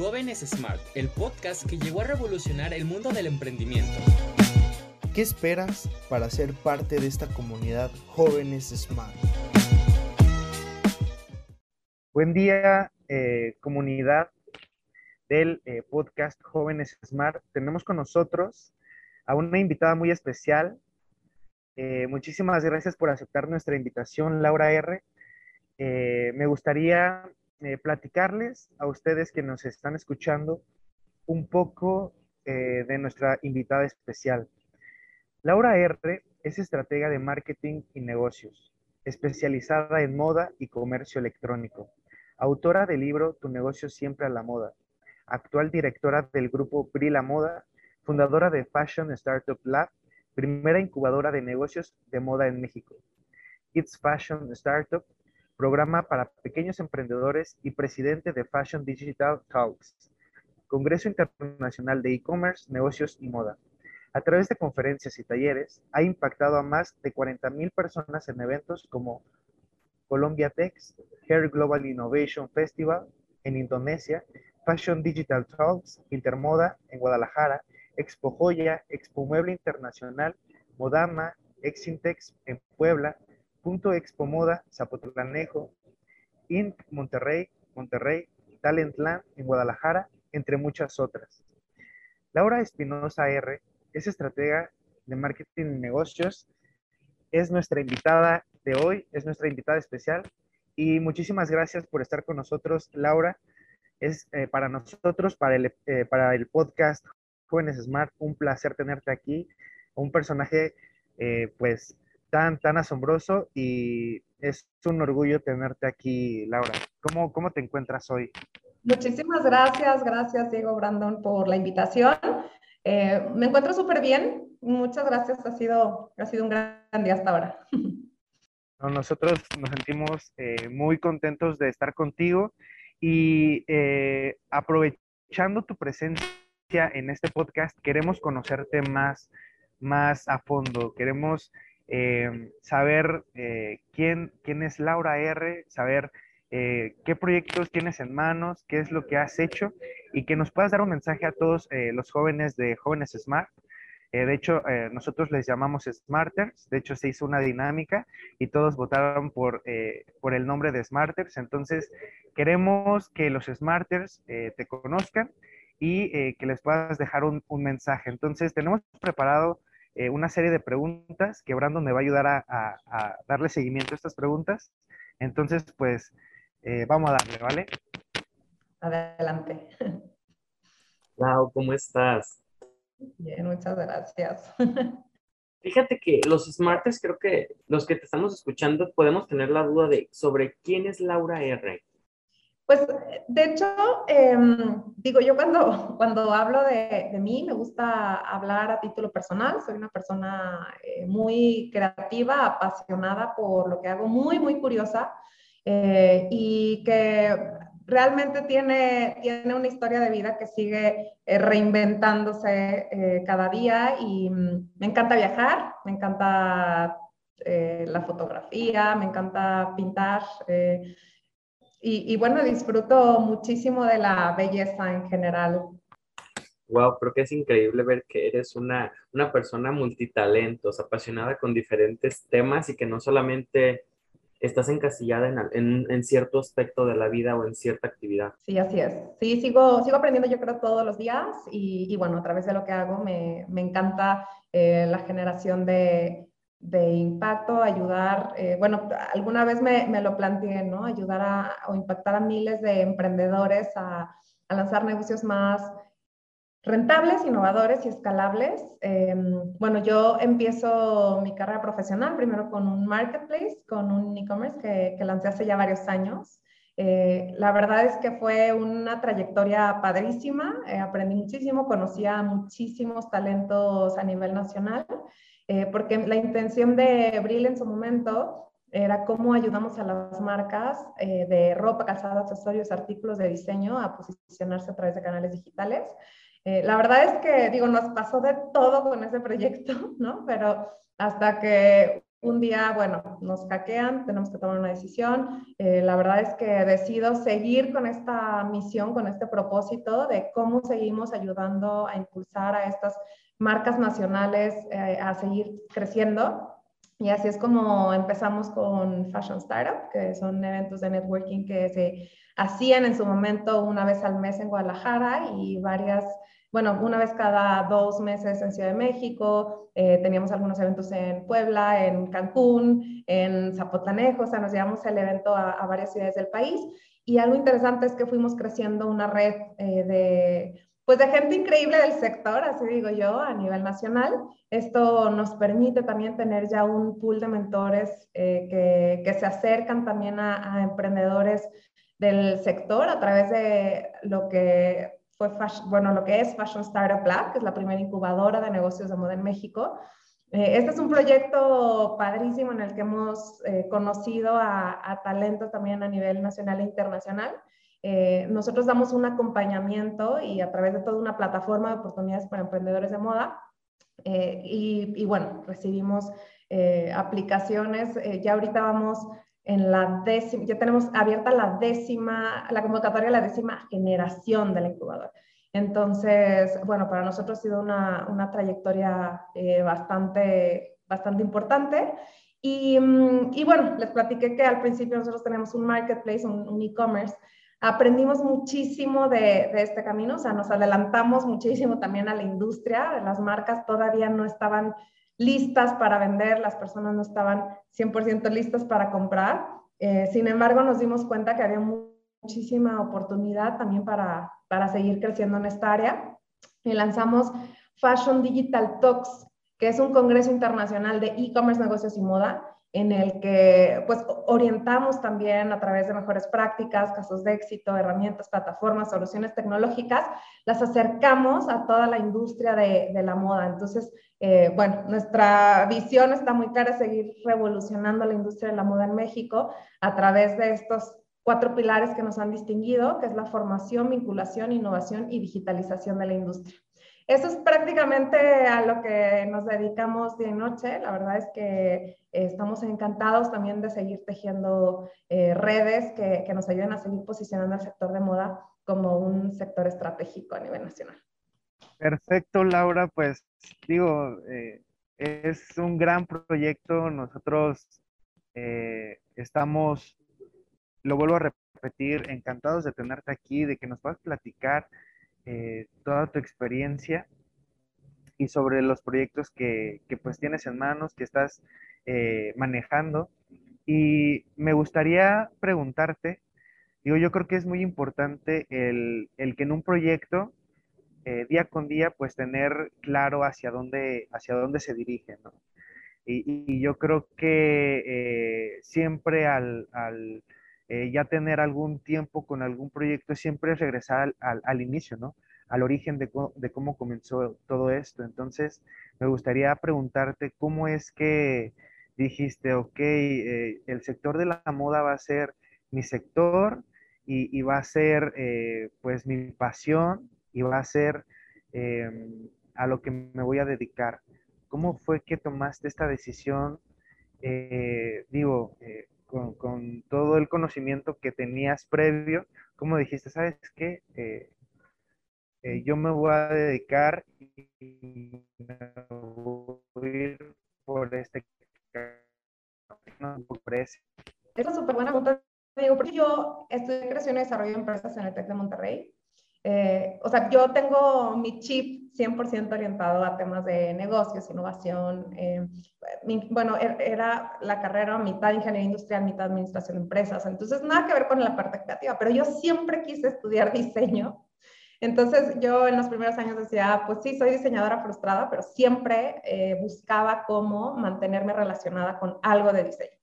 Jóvenes Smart, el podcast que llegó a revolucionar el mundo del emprendimiento. ¿Qué esperas para ser parte de esta comunidad Jóvenes Smart? Buen día, eh, comunidad del eh, podcast Jóvenes Smart. Tenemos con nosotros a una invitada muy especial. Eh, muchísimas gracias por aceptar nuestra invitación, Laura R. me gustaría eh, platicarles a ustedes que nos están escuchando un poco eh, de nuestra invitada especial. Laura R. es estratega de marketing y negocios, especializada en moda y comercio electrónico, autora del libro Tu negocio siempre a la moda, actual directora del grupo Brila Moda, fundadora de Fashion Startup Lab, primera incubadora de negocios de moda en México. It's Fashion Startup programa para pequeños emprendedores y presidente de Fashion Digital Talks, Congreso Internacional de E-Commerce, Negocios y Moda. A través de conferencias y talleres, ha impactado a más de 40.000 personas en eventos como Colombia Tex, Hair Global Innovation Festival en Indonesia, Fashion Digital Talks, Intermoda en Guadalajara, Expo Joya, Expo Mueble Internacional, Modama, Exintex en Puebla, Punto Expo Moda, Zapotlanejo, Inc. Monterrey, Monterrey, Talentland en Guadalajara, entre muchas otras. Laura Espinosa R. es estratega de marketing y negocios, es nuestra invitada de hoy, es nuestra invitada especial y muchísimas gracias por estar con nosotros, Laura. Es eh, para nosotros, para el, eh, para el podcast Jóvenes Smart, un placer tenerte aquí, un personaje eh, pues tan, tan asombroso y es un orgullo tenerte aquí, Laura. ¿Cómo, cómo te encuentras hoy? Muchísimas gracias, gracias Diego Brandon por la invitación. Eh, me encuentro súper bien, muchas gracias, ha sido, ha sido un gran día hasta ahora. nosotros nos sentimos eh, muy contentos de estar contigo y eh, aprovechando tu presencia en este podcast, queremos conocerte más, más a fondo, queremos Em, saber eh, quién, quién es Laura R., saber eh, qué proyectos tienes en manos, qué es lo que has hecho y que nos puedas dar un mensaje a todos eh, los jóvenes de Jóvenes Smart. de hecho, nosotros les llamamos Smarters, de hecho se hizo una dinámica y todos votaron por, por el nombre de Smarters, entonces queremos que los Smarters te conozcan y que les puedas dejar un, un mensaje. Entonces, tenemos preparado eh, una serie de preguntas que Brandon me va a ayudar a, darle seguimiento a estas preguntas. Entonces, pues, eh, vamos a darle, ¿vale? Adelante. Wow, ¿cómo estás? Bien, muchas gracias. Fíjate que los smarters, creo que los que te estamos escuchando podemos tener la duda de sobre quién es Laura R. Pues, de hecho, em, digo, yo cuando, cuando hablo de, mí, me gusta hablar a título personal. Soy una persona eh, muy creativa, apasionada por lo que hago, muy, muy curiosa eh, y que realmente tiene, tiene una historia de vida que sigue eh, reinventándose cada día y mm, me encanta viajar, me encanta la fotografía, me encanta pintar. Y, bueno, disfruto muchísimo de la belleza en general. Wow, creo que es increíble ver que eres una, una persona multitalentos, apasionada con diferentes temas y que no solamente estás encasillada en, en, en, cierto aspecto de la vida o en cierta actividad. Sí, así es. Sí, sigo, sigo aprendiendo yo creo todos los días y, y bueno, a través de lo que hago me, me encanta eh, la generación de, de impacto, ayudar, eh, bueno, alguna vez me, me, lo planteé, ¿no? Ayudar a, o impactar a miles de emprendedores a, a lanzar negocios más rentables, innovadores y escalables. Em, bueno, yo empiezo mi carrera profesional primero con un marketplace, con un e-commerce que, que, lancé hace ya varios años. Eh, la verdad es que fue una trayectoria padrísima, eh, aprendí muchísimo, conocía muchísimos talentos a nivel nacional. Eh, porque la intención de Brill en su momento era cómo ayudamos a las marcas eh, de ropa, calzado, accesorios, artículos de diseño a posicionarse a través de canales digitales. Eh, la verdad es que, digo, nos pasó de todo con ese proyecto, ¿no? Pero hasta que un día, bueno, nos hackean, tenemos que tomar una decisión. Eh, la verdad es que decido seguir con esta misión, con este propósito de cómo seguimos ayudando a impulsar a estas marcas nacionales eh, a seguir creciendo. Y así es como empezamos con Fashion Startup, que son eventos de networking que se hacían en su momento una vez al mes en Guadalajara y varias bueno, una vez cada dos meses en Ciudad de México, eh, teníamos algunos eventos en Puebla, en Cancún, en Zapotlanejo, o sea, nos llevamos el evento a, varias ciudades del país. Y algo interesante es que fuimos creciendo una red eh, de, pues de gente increíble del sector, así digo yo, a nivel nacional. Esto nos permite también tener ya un pool de mentores eh, que, que, se acercan también a, a emprendedores del sector a través de lo que fue bueno, lo que es Fashion Startup Lab, que es la primera incubadora de negocios de moda en México. Eh, este es un proyecto padrísimo en el que hemos eh, conocido a, a, talento también a nivel nacional e internacional. Eh, nosotros damos un acompañamiento y a través de toda una plataforma de oportunidades para emprendedores de moda. Y, y, bueno, recibimos aplicaciones. ya ahorita vamos en la décima, ya tenemos abierta la décima, la convocatoria la décima generación del incubador. Entonces, bueno, para nosotros ha sido una, una trayectoria eh, bastante, bastante importante. Y, mm, y, bueno, les platiqué que al principio nosotros tenemos un marketplace, un e-commerce. Aprendimos muchísimo de, de, este camino, o sea, nos adelantamos muchísimo también a la industria. Las marcas todavía no estaban listas para vender, las personas no estaban 100% listas para comprar. Eh, sin embargo, nos dimos cuenta que había muchísima oportunidad también para, para seguir creciendo en esta área y lanzamos Fashion Digital Talks, que es un congreso internacional de e-commerce, negocios y moda, en el que pues orientamos también a través de mejores prácticas, casos de éxito, herramientas, plataformas, soluciones tecnológicas, las acercamos a toda la industria de, la moda. Entonces, eh, bueno, nuestra visión está muy clara, seguir revolucionando la industria de la moda en México a través de estos cuatro pilares que nos han distinguido, que es la formación, vinculación, innovación y digitalización de la industria. Eso es prácticamente a lo que nos dedicamos y noche. La verdad es que eh, estamos encantados también de seguir tejiendo eh, redes que, que nos ayuden a seguir posicionando al sector de moda como un sector estratégico a nivel nacional. Perfecto, Laura. Pues digo, eh, es un gran proyecto. Nosotros estamos, lo vuelvo a repetir, encantados de tenerte aquí, de que nos puedas platicar eh, toda tu experiencia y sobre los proyectos que, pues tienes en manos, que estás eh, manejando. Y me gustaría preguntarte, digo, yo creo que es muy importante el, que en un proyecto, eh, día con día, pues tener claro hacia dónde, hacia dónde se dirige, Y, yo creo que siempre al, eh, ya tener algún tiempo con algún proyecto, siempre es regresar al, inicio, ¿no? Al origen de, cómo comenzó todo esto. Entonces, me gustaría preguntarte cómo es que dijiste, ok, eh, el sector de la moda va a ser mi sector y, va a ser eh, pues mi pasión y va a ser em, a lo que me voy a dedicar. ¿Cómo fue que tomaste esta decisión? digo, con, todo el conocimiento que tenías previo, como dijiste, ¿sabes qué? Eh, eh, yo me voy a dedicar y voy a ir por este por ese. Esa es súper buena pregunta, digo, porque yo estudié creación y desarrollo de empresas en el TEC de Monterrey eh, o sea, yo tengo mi chip 100% orientado a temas de negocios, innovación. Eh, bueno, er, era la carrera mitad ingeniería industrial, mitad administración de empresas. Entonces, nada que ver con la parte creativa, pero yo siempre quise estudiar diseño. Entonces, yo en los primeros años decía, pues sí, soy diseñadora frustrada, pero siempre eh, buscaba cómo mantenerme relacionada con algo de diseño.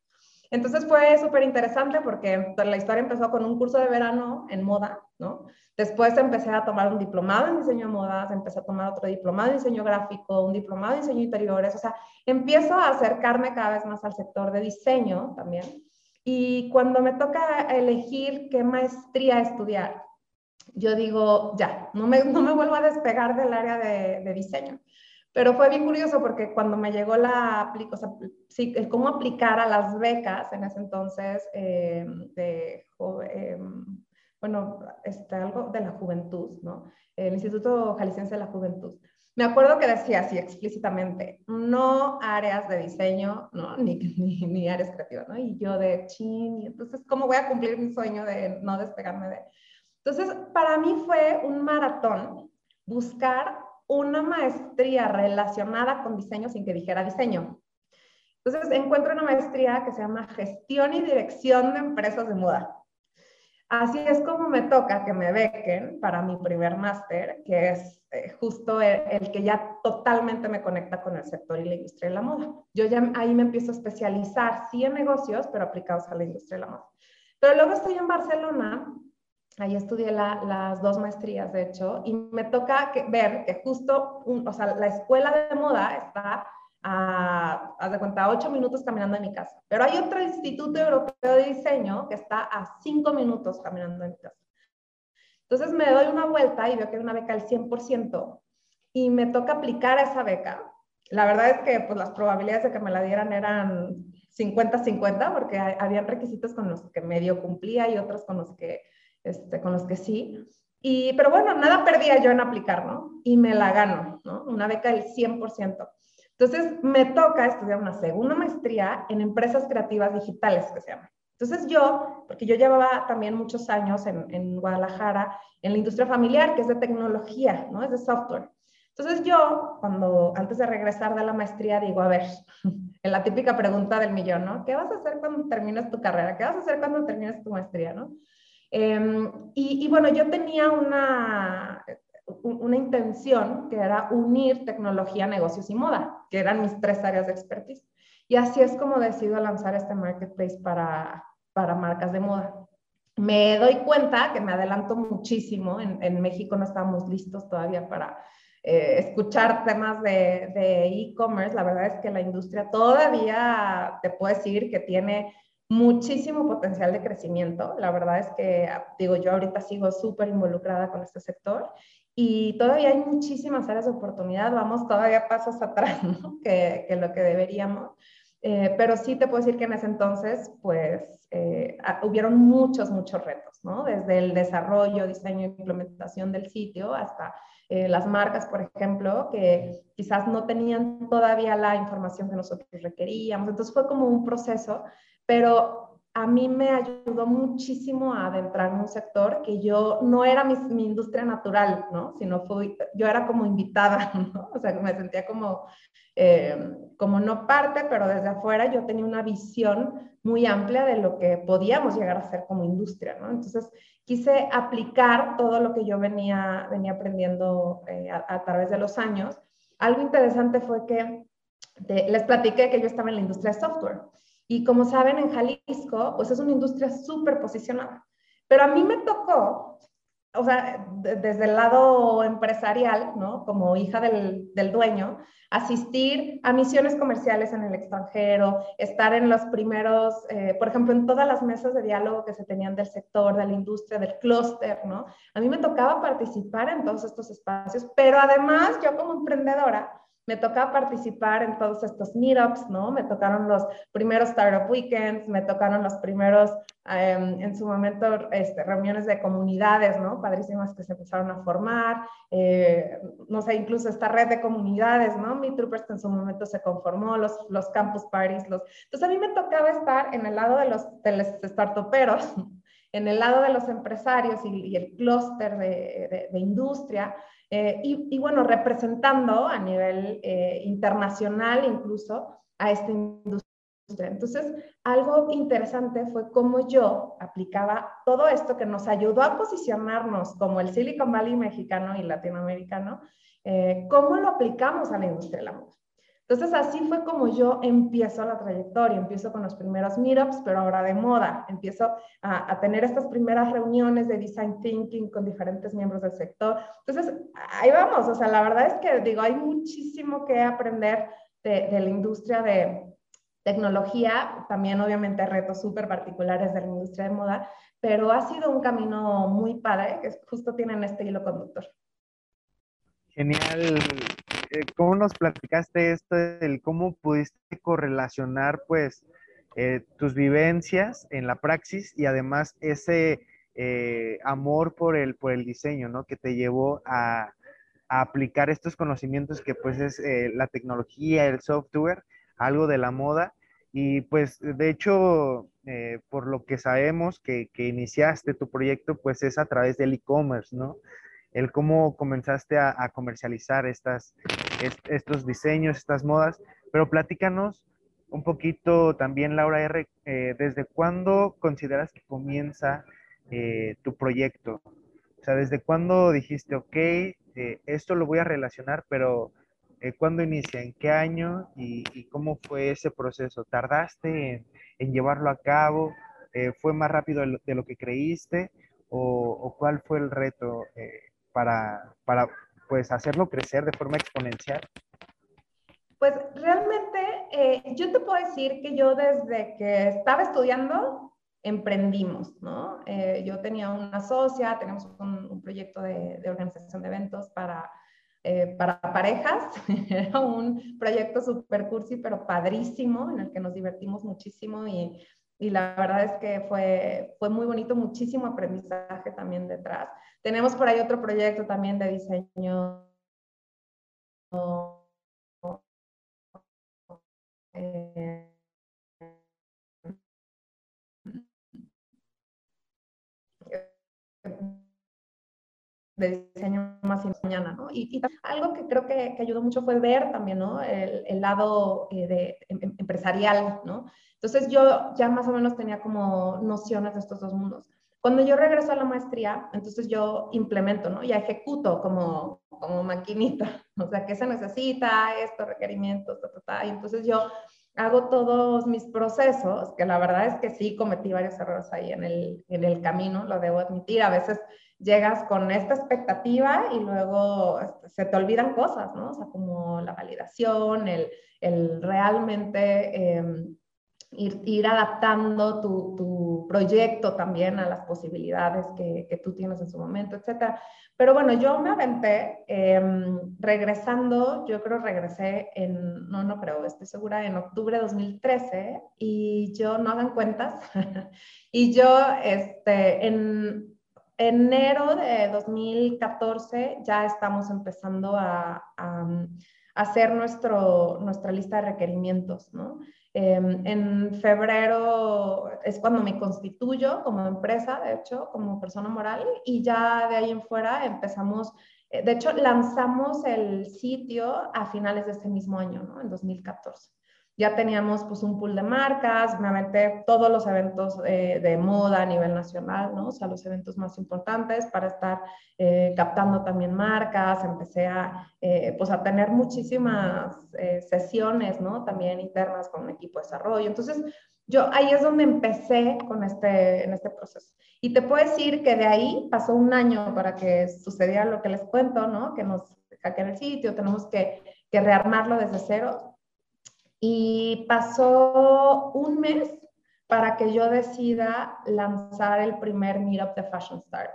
Entonces fue súper interesante porque la historia empezó con un curso de verano en moda, ¿no? Después empecé a tomar un diplomado en diseño de modas, empecé a tomar otro diplomado en diseño gráfico, un diplomado en diseño interiores, o sea, empiezo a acercarme cada vez más al sector de diseño también. Y cuando me toca elegir qué maestría estudiar, yo digo, ya, no me, no me vuelvo a despegar del área de, de diseño. Pero fue bien curioso porque cuando me llegó la, o sea, sí, el cómo aplicar a las becas en ese entonces eh, de, eh, bueno, este, algo de la juventud, ¿no? El Instituto Jalisciense de la Juventud. Me acuerdo que decía así explícitamente, no áreas de diseño, ¿no? Ni, ni, ni áreas creativas, ¿no? Y yo de chin, y entonces, ¿cómo voy a cumplir mi sueño de no despegarme de... Entonces, para mí fue un maratón buscar una maestría relacionada con diseño sin que dijera diseño. Entonces encuentro una maestría que se llama Gestión y Dirección de Empresas de Moda. Así es como me toca que me bequen para mi primer máster, que es eh, justo el, que ya totalmente me conecta con el sector y la industria de la moda. Yo ya ahí me empiezo a especializar, sí en negocios, pero aplicados a la industria de la moda. Pero luego estoy en Barcelona Ahí estudié las dos maestrías, de hecho, y me toca ver que justo, o sea, la escuela de moda está a, haz de cuenta, ocho minutos caminando de mi casa. Pero hay otro instituto europeo de diseño que está a cinco minutos caminando de mi casa. Entonces me doy una vuelta y veo que hay una beca al 100% y me toca aplicar a esa beca. La verdad es que pues, las probabilidades de que me la dieran eran 50-50 porque había requisitos con los que medio cumplía y otros con los que este, con los que sí. Y, pero bueno, nada perdía yo en aplicar, ¿no? Y me la gano, ¿no? Una beca del 100%. Entonces, me toca estudiar una segunda maestría en empresas creativas digitales, que se llama. Entonces yo, porque yo llevaba también muchos años en, en, Guadalajara en la industria familiar, que es de tecnología, ¿no? Es de software. Entonces yo, cuando antes de regresar de la maestría, digo, a ver, en la típica pregunta del millón, ¿no? ¿Qué vas a hacer cuando termines tu carrera? ¿Qué vas a hacer cuando termines tu maestría, ¿no? Em, y, bueno, yo tenía una, una intención que era unir tecnología, negocios y moda, que eran mis tres áreas de expertise. Y así es como decido lanzar este marketplace para, para marcas de moda. Me doy cuenta que me adelanto muchísimo. En, en México no estábamos listos todavía para eh, escuchar temas de e-commerce. la verdad es que la industria todavía, te puedo decir que tiene muchísimo potencial de crecimiento. La verdad es que, digo, yo ahorita sigo súper involucrada con este sector y todavía hay muchísimas áreas de oportunidad, vamos todavía pasos atrás ¿no? que, que, lo que deberíamos. Eh, pero sí te puedo decir que en ese entonces, pues, eh, hubieron muchos, muchos retos, ¿no? Desde el desarrollo, diseño e implementación del sitio hasta eh, las marcas, por ejemplo, que quizás no tenían todavía la información que nosotros requeríamos. Entonces fue como un proceso pero a mí me ayudó muchísimo a adentrar en un sector que yo no era mi, industria natural, ¿no? Sino fui, yo era como invitada, ¿no? O sea, me sentía como, eh, como no parte, pero desde afuera yo tenía una visión muy amplia de lo que podíamos llegar a hacer como industria, ¿no? Entonces, quise aplicar todo lo que yo venía, venía aprendiendo eh, a, través de los años. Algo interesante fue que les platiqué que yo estaba en la industria de software. Y como saben, en Jalisco, pues es una industria súper posicionada. Pero a mí me tocó, o sea, desde el lado empresarial, ¿no? Como hija del, del, dueño, asistir a misiones comerciales en el extranjero, estar en los primeros, eh, por ejemplo, en todas las mesas de diálogo que se tenían del sector, de la industria, del clúster, ¿no? A mí me tocaba participar en todos estos espacios, pero además yo como emprendedora, me tocaba participar en todos estos meetups, ¿no? Me tocaron los primeros Startup Weekends, me tocaron los primeros, em, en su momento, este, reuniones de comunidades, ¿no? Padrísimas que se empezaron a formar, eh, no sé, incluso esta red de comunidades, ¿no? Mi Troopers que en su momento se conformó, los, los campus parties, los... Entonces a mí me tocaba estar en el lado de los, de los startuperos, en el lado de los empresarios y, el clúster de, industria, eh, y, bueno, representando a nivel eh, internacional incluso a esta industria. Entonces, algo interesante fue cómo yo aplicaba todo esto que nos ayudó a posicionarnos como el Silicon Valley mexicano y latinoamericano, eh, cómo lo aplicamos a la industria de la moda. Entonces así fue como yo empiezo la trayectoria, empiezo con los primeros meetups, pero ahora de moda, empiezo a, tener estas primeras reuniones de design thinking con diferentes miembros del sector. Entonces ahí vamos, o sea, la verdad es que digo, hay muchísimo que aprender de, de la industria de tecnología, también obviamente retos súper particulares de la industria de moda, pero ha sido un camino muy padre que justo tienen este hilo conductor. Genial, ¿cómo nos platicaste esto del cómo pudiste correlacionar, pues, eh, tus vivencias en la praxis y además ese eh, amor por el, por el diseño, ¿no? Que te llevó a, aplicar estos conocimientos que pues es eh, la tecnología, el software, algo de la moda. Y pues de hecho, por lo que sabemos que, iniciaste tu proyecto, pues es a través del e-commerce, ¿no? El cómo comenzaste a comercializar estas, estos diseños, estas modas. Pero platícanos un poquito también, Laura R., eh, ¿desde cuándo consideras que comienza eh, tu proyecto? O sea, ¿desde cuándo dijiste, ok, eh, esto lo voy a relacionar, pero ¿cuándo inicia? ¿En qué año? ¿Y, cómo fue ese proceso? ¿Tardaste en, llevarlo a cabo? ¿Fue más rápido de lo, que creíste? ¿O, cuál fue el reto para, para pues, hacerlo crecer de forma exponencial? Pues realmente eh, yo te puedo decir que yo desde que estaba estudiando emprendimos, ¿no? Eh, yo tenía una socia, tenemos un, proyecto de, organización de eventos para, eh, para parejas. Era un proyecto super cursi, pero padrísimo, en el que nos divertimos muchísimo y, y la verdad es que fue, fue muy bonito, muchísimo aprendizaje también detrás. Tenemos por ahí otro proyecto también de diseño eh, de diseño más mañana, ¿no? Y, algo que creo que, que, ayudó mucho fue ver también, ¿no? El, el lado eh, de, em, em, empresarial, ¿no? Entonces yo ya más o menos tenía como nociones de estos dos mundos. Cuando yo regreso a la maestría, entonces yo implemento, ¿no? Ya ejecuto como, como maquinita, o sea, ¿qué se necesita? Esto, requerimientos, ta, ta, ta. Y entonces yo hago todos mis procesos, que la verdad es que sí cometí varios errores ahí en el, en el camino, lo debo admitir. A veces llegas con esta expectativa y luego este, se te olvidan cosas, ¿no? O sea, como la validación, el, el realmente em, ir, ir, adaptando tu, tu, proyecto también a las posibilidades que, que, tú tienes en su momento, etcétera. Pero bueno, yo me aventé em, regresando, yo creo regresé en, no, no creo, estoy segura, en octubre de 2013 y yo no hagan cuentas. y yo este, en enero de 2014 ya estamos empezando a, hacer nuestro, nuestra lista de requerimientos, ¿no? Em, en febrero es cuando me constituyo como empresa, de hecho, como persona moral, y ya de ahí en fuera empezamos, eh, de hecho, lanzamos el sitio a finales de ese mismo año, ¿no? En 2014 ya teníamos pues un pool de marcas, me aventé todos los eventos eh, de moda a nivel nacional, ¿no? O sea, los eventos más importantes para estar eh, captando también marcas, empecé a, eh, pues a tener muchísimas sesiones, ¿no? También internas con un equipo de desarrollo. Entonces, yo ahí es donde empecé con este, en este proceso. Y te puedo decir que de ahí pasó un año para que sucediera lo que les cuento, ¿no? Que nos hackean el sitio, tenemos que, que rearmarlo desde cero y pasó un mes para que yo decida lanzar el primer Meetup de Fashion Start.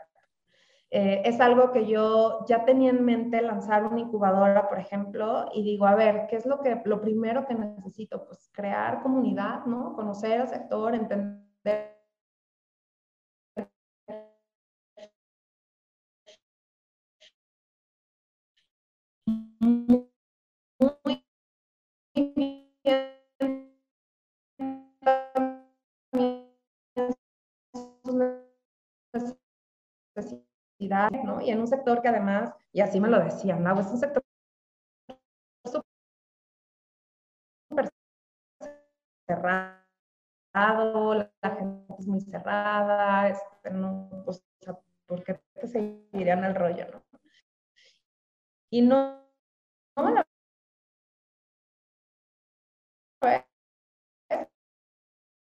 Eh, es algo que yo ya tenía en mente lanzar una incubadora, por ejemplo, y digo, a ver, ¿qué es lo, que, lo primero que necesito? Pues crear comunidad, ¿no? Conocer al sector, entender Y en un sector que además, y así me lo decían, ¿no? Es un sector súper cerrado, la gente es muy cerrada, este, no, o sea, ¿por qué te seguirían el rollo, no? Y no, no la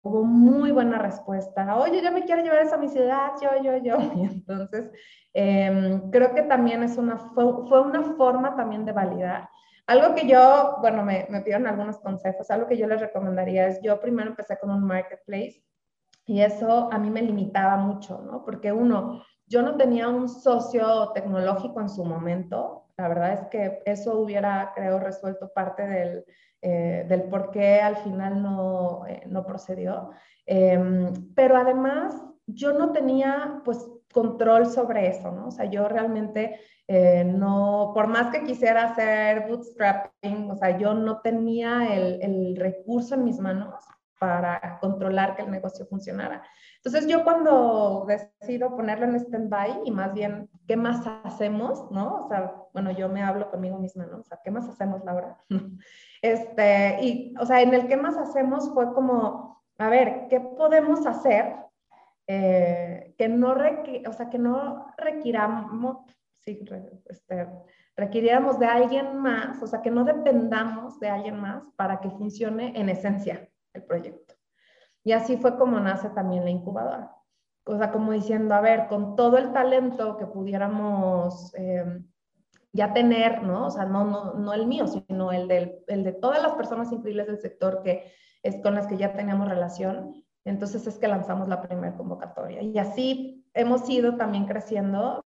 hubo muy buena respuesta. Oye, yo me quiero llevar eso a mi ciudad, yo, yo, yo. Y entonces, em, creo que también es una, fue, fue, una forma también de validar. Algo que yo, bueno, me, me pidieron algunos consejos, algo que yo les recomendaría es, yo primero empecé con un marketplace y eso a mí me limitaba mucho, ¿no? Porque uno, yo no tenía un socio tecnológico en su momento. La verdad es que eso hubiera, creo, resuelto parte del, eh, del por qué al final no, eh, no procedió. Em, pero además, yo no tenía, pues, control sobre eso, ¿no? O sea, yo realmente eh, no, por más que quisiera hacer bootstrapping, o sea, yo no tenía el, el recurso en mis manos para controlar que el negocio funcionara. Entonces yo cuando decido ponerlo en stand-by y más bien, ¿qué más hacemos? ¿No? O sea, bueno, yo me hablo conmigo misma, ¿no? O sea, ¿qué más hacemos, Laura? este, y, o sea, en el ¿qué más hacemos? fue como, a ver, ¿qué podemos hacer eh, que no, o sea, que no requiramos, sí, este, requiriéramos de alguien más, o sea, que no dependamos de alguien más para que funcione en esencia el proyecto. Y así fue como nace también la incubadora. O sea, como diciendo, a ver, con todo el talento que pudiéramos eh, ya tener, ¿no? O sea, no, no, no el mío, sino el, del, el de todas las personas increíbles del sector que es con las que ya teníamos relación, entonces es que lanzamos la primera convocatoria. Y así hemos ido también creciendo,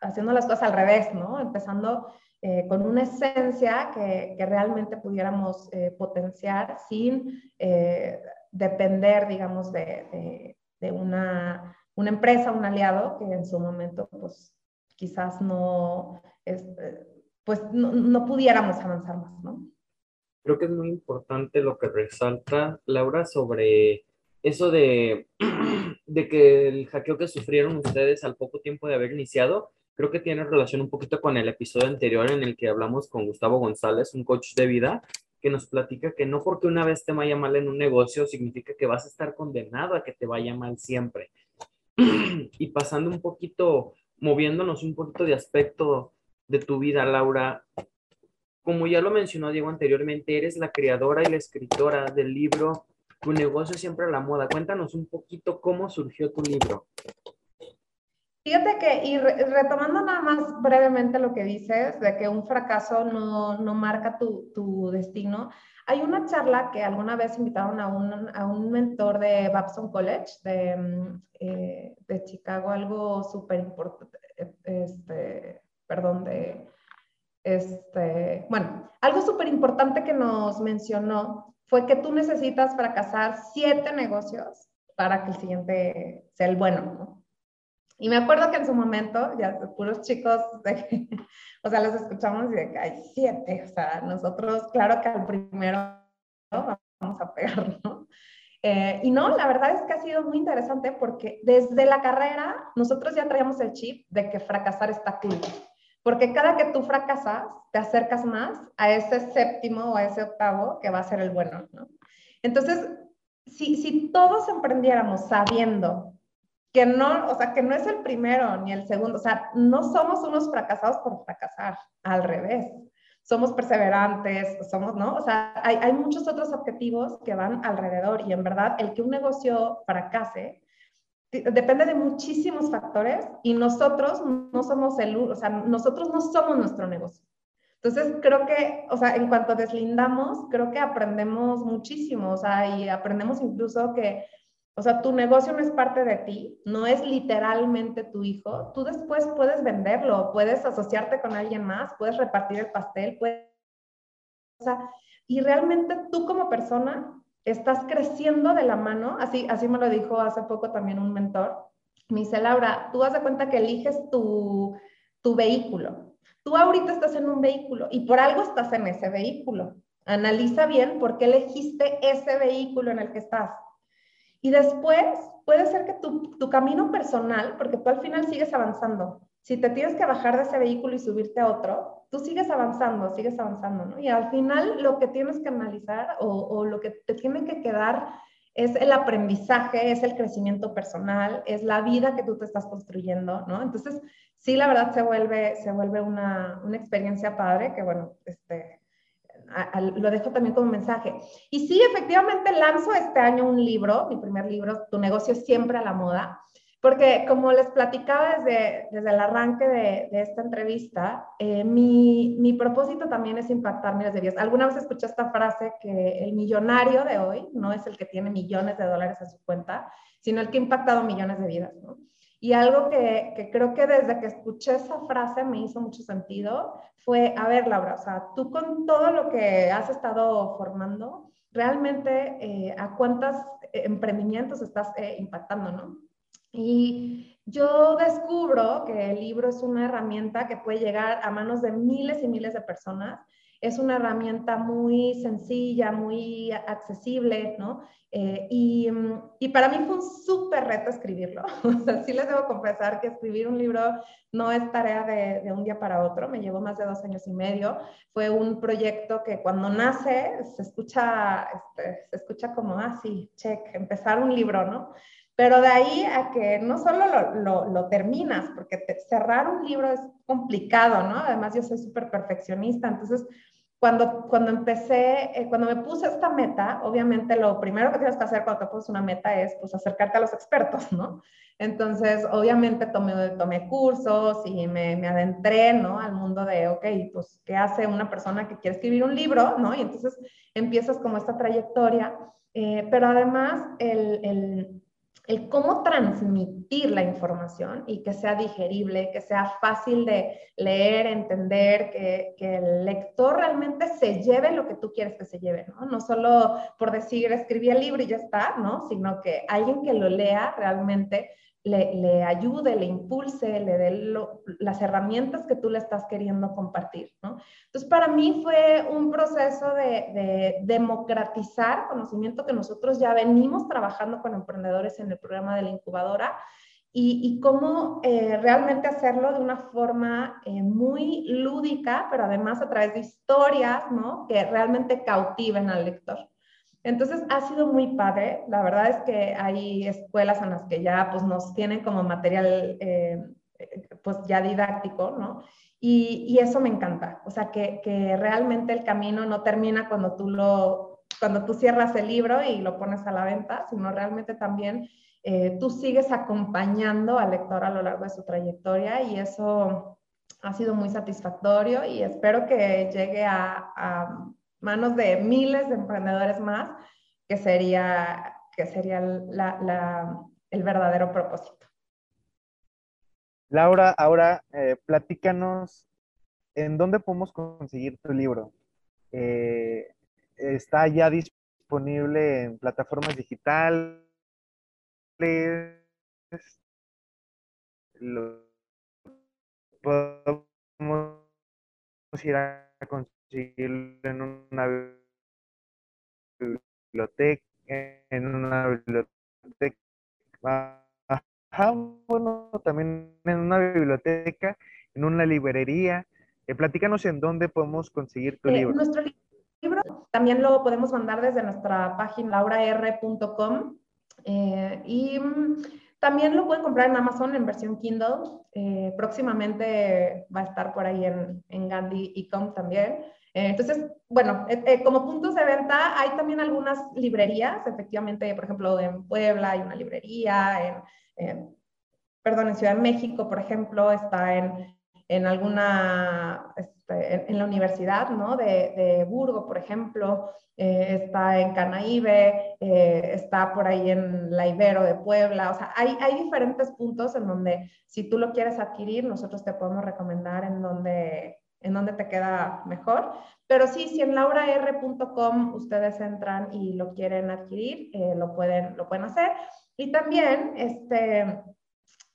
haciendo las cosas al revés, ¿no? Empezando eh, con una esencia que, que realmente pudiéramos eh, potenciar sin eh, depender, digamos, de, de, de, una, una empresa, un aliado que en su momento, pues, quizás no, pues, no, no pudiéramos avanzar más, ¿no? Creo que es muy importante lo que resalta Laura sobre eso de, de que el hackeo que sufrieron ustedes al poco tiempo de haber iniciado, creo que tiene relación un poquito con el episodio anterior en el que hablamos con Gustavo González, un coach de vida, que nos platica que no porque una vez te vaya mal en un negocio significa que vas a estar condenado a que te vaya mal siempre. y pasando un poquito, moviéndonos un poquito de aspecto de tu vida, Laura, como ya lo mencionó Diego anteriormente, eres la creadora y la escritora del libro tu negocio siempre a la moda. Cuéntanos un poquito cómo surgió tu libro. Fíjate que, y retomando nada más brevemente lo que dices, de que un fracaso no, no marca tu, tu, destino, hay una charla que alguna vez invitaron a un, a un mentor de Babson College de, mm, eh, de Chicago, algo súper importante, este, perdón, de, este, bueno, algo súper importante que nos mencionó fue que tú necesitas fracasar siete negocios para que el siguiente sea el bueno, ¿no? Y me acuerdo que en su momento, ya puros chicos, de, o sea, los escuchamos y de que hay siete, o sea, nosotros, claro que al primero vamos a pegar, ¿no? Eh, y no, la verdad es que ha sido muy interesante porque desde la carrera nosotros ya traíamos el chip de que fracasar está cool. Porque cada que tú fracasas, te acercas más a ese séptimo o a ese octavo que va a ser el bueno, ¿no? Entonces, si, si todos emprendiéramos sabiendo que no, o sea, que no es el primero ni el segundo, o sea, no somos unos fracasados por fracasar, al revés. Somos perseverantes, somos, ¿no? O sea, hay, hay muchos otros objetivos que van alrededor y en verdad el que un negocio fracase depende de muchísimos factores y nosotros no somos el, o sea, nosotros no somos nuestro negocio. Entonces, creo que, o sea, en cuanto deslindamos, creo que aprendemos muchísimo, o sea, y aprendemos incluso que, o sea, tu negocio no es parte de ti, no es literalmente tu hijo, tú después puedes venderlo, puedes asociarte con alguien más, puedes repartir el pastel, puedes, o sea, y realmente tú como persona estás creciendo de la mano, así, así me lo dijo hace poco también un mentor, me dice, Laura, tú das de cuenta que eliges tu, tu vehículo. Tú ahorita estás en un vehículo y por algo estás en ese vehículo. Analiza bien por qué elegiste ese vehículo en el que estás. Y después puede ser que tu, tu camino personal, porque tú al final sigues avanzando, si te tienes que bajar de ese vehículo y subirte a otro, tú sigues avanzando, sigues avanzando, ¿no? Y al final lo que tienes que analizar o, o, lo que te tiene que quedar es el aprendizaje, es el crecimiento personal, es la vida que tú te estás construyendo, ¿no? Entonces, sí, la verdad se vuelve, se vuelve una, una experiencia padre que, bueno, este, a, a, lo dejo también como mensaje. Y sí, efectivamente lanzo este año un libro, mi primer libro, Tu negocio siempre a la moda. Porque como les platicaba desde, desde el arranque de, de esta entrevista, eh, mi, mi, propósito también es impactar miles de vidas. Alguna vez escuché esta frase que el millonario de hoy no es el que tiene millones de dólares en su cuenta, sino el que ha impactado millones de vidas. ¿no? Y algo que, que, creo que desde que escuché esa frase me hizo mucho sentido fue, a ver, Laura, o sea, tú con todo lo que has estado formando, realmente eh, a cuántos emprendimientos estás eh, impactando, ¿no? Y yo descubro que el libro es una herramienta que puede llegar a manos de miles y miles de personas es una herramienta muy sencilla, muy accesible, ¿no? Eh, y, y, para mí fue un súper reto escribirlo. O sea, sí les debo confesar que escribir un libro no es tarea de, de, un día para otro, me llevó más de dos años y medio. Fue un proyecto que cuando nace se escucha, este, se escucha como, ah, sí, check, empezar un libro, ¿no? Pero de ahí a que no solo lo, lo, terminas, porque cerrar un libro es complicado, ¿no? Además yo soy súper perfeccionista, entonces cuando, cuando empecé, eh, cuando me puse esta meta, obviamente lo primero que tienes que hacer cuando te pones una meta es pues acercarte a los expertos, ¿no? Entonces, obviamente tomé, tomé cursos y me, me, adentré, ¿no? Al mundo de, ok, pues, ¿qué hace una persona que quiere escribir un libro, ¿no? Y entonces empiezas como esta trayectoria, eh, pero además el, el el cómo transmitir la información y que sea digerible, que sea fácil de leer, entender, que, el lector realmente se lleve lo que tú quieres que se lleve, ¿no? No solo por decir, escribí el libro y ya está, ¿no? Sino que alguien que lo lea realmente le, ayude, le impulse, le dé las herramientas que tú le estás queriendo compartir, ¿no? Entonces, para mí fue un proceso de, democratizar conocimiento que nosotros ya venimos trabajando con emprendedores en el programa de la incubadora y, cómo eh, realmente hacerlo de una forma eh, muy lúdica, pero además a través de historias, ¿no? Que realmente cautiven al lector. Entonces ha sido muy padre. La verdad es que hay escuelas en las que ya pues nos tienen como material eh, pues ya didáctico, ¿no? Y, eso me encanta. O sea, que, que, realmente el camino no termina cuando tú lo, cuando tú cierras el libro y lo pones a la venta, sino realmente también eh, tú sigues acompañando al lector a lo largo de su trayectoria y eso ha sido muy satisfactorio y espero que llegue a manos de miles de emprendedores más, que sería, que sería el verdadero propósito. Laura, ahora eh, platícanos, ¿en dónde podemos conseguir tu libro? Eh, ¿Está ya disponible en plataformas digitales? ¿Lo podemos ir a conseguir? En una biblioteca, en una biblioteca, bueno, también en una biblioteca, en una librería. Eh, platícanos en dónde podemos conseguir tu eh, libro. Nuestro libro también lo podemos mandar desde nuestra página lauraR.com eh, y también lo pueden comprar en Amazon en versión Kindle. próximamente va a estar por ahí en, en Gandhi y Com también. Eh, entonces, bueno, eh, eh, como puntos de venta hay también algunas librerías, efectivamente, por ejemplo, en Puebla hay una librería, en, perdón, en Ciudad de México, por ejemplo, está en, en alguna, este, en, la universidad, ¿no? De, de Burgo, por ejemplo, está en Canaíbe, está por ahí en la Ibero de Puebla, o sea, hay, hay diferentes puntos en donde si tú lo quieres adquirir, nosotros te podemos recomendar en donde en dónde te queda mejor. Pero sí, si en lauraR.com ustedes entran y lo quieren adquirir, eh, lo, pueden, lo pueden hacer. Y también, este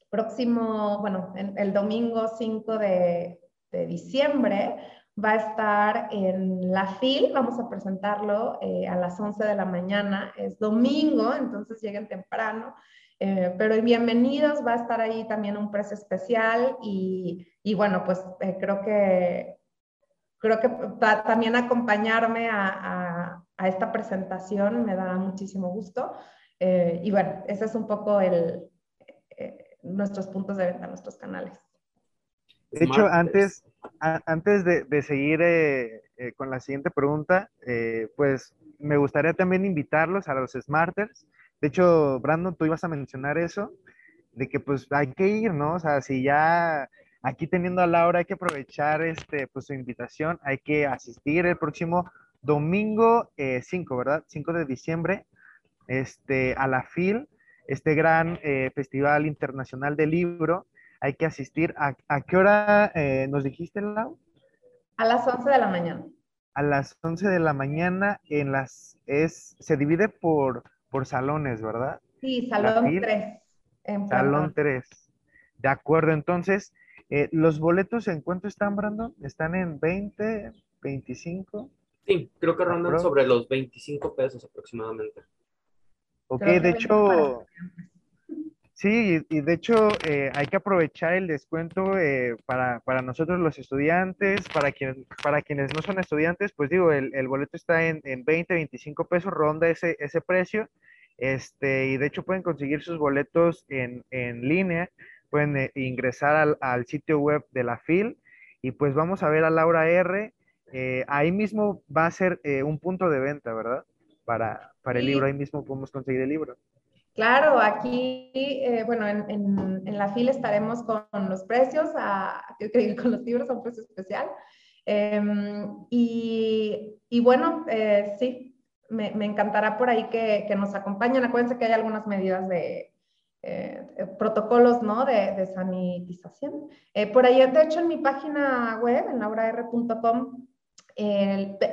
próximo, bueno, el domingo 5 de, de, diciembre va a estar en la FIL, vamos a presentarlo eh, a las 11 de la mañana, es domingo, entonces lleguen temprano. Eh, pero bienvenidos, va a estar ahí también un precio especial y, y bueno, pues eh, creo que, creo que también acompañarme a, a, esta presentación me da muchísimo gusto. Eh, y bueno, ese es un poco el, nuestros puntos de venta, nuestros canales. De hecho, antes, antes de, de seguir con la siguiente pregunta, pues me gustaría también invitarlos a los Smarters de hecho, Brandon, tú ibas a mencionar eso, de que pues hay que ir, ¿no? O sea, si ya aquí teniendo a Laura hay que aprovechar este, pues, su invitación, hay que asistir el próximo domingo 5, eh, ¿verdad? 5 de diciembre, este, a la FIL. este gran eh, Festival Internacional del Libro. Hay que asistir. ¿A, a qué hora eh, nos dijiste, Lau? A las 11 de la mañana. A las 11 de la mañana en las es se divide por por salones, ¿verdad? Sí, salón 3. Salón 3. De acuerdo, entonces, eh, ¿los boletos en cuánto están, Brandon? ¿Están en 20, 25? Sí, creo que rondan sobre los 25 pesos aproximadamente. Ok, de hecho, sí, y de hecho eh, hay que aprovechar el descuento eh, para, nosotros los estudiantes, para, para quienes no son estudiantes, pues digo, el, boleto está en, en, 20, 25 pesos, ronda ese, ese precio, este, y de hecho pueden conseguir sus boletos en, línea, pueden eh, ingresar al, sitio web de la FIL, y pues vamos a ver a Laura R. ahí mismo va a ser un punto de venta, ¿verdad? para, para el libro. Ahí mismo podemos conseguir el libro. Claro, aquí, eh, bueno, en, la fila estaremos con los precios, con los libros a un precio especial. Em, y, y, bueno, eh, sí, me, encantará por ahí que, nos acompañen. Acuérdense que hay algunas medidas de eh, protocolos, ¿no? De, de sanitización. por ahí, de hecho, en mi página web, en lauraR.com,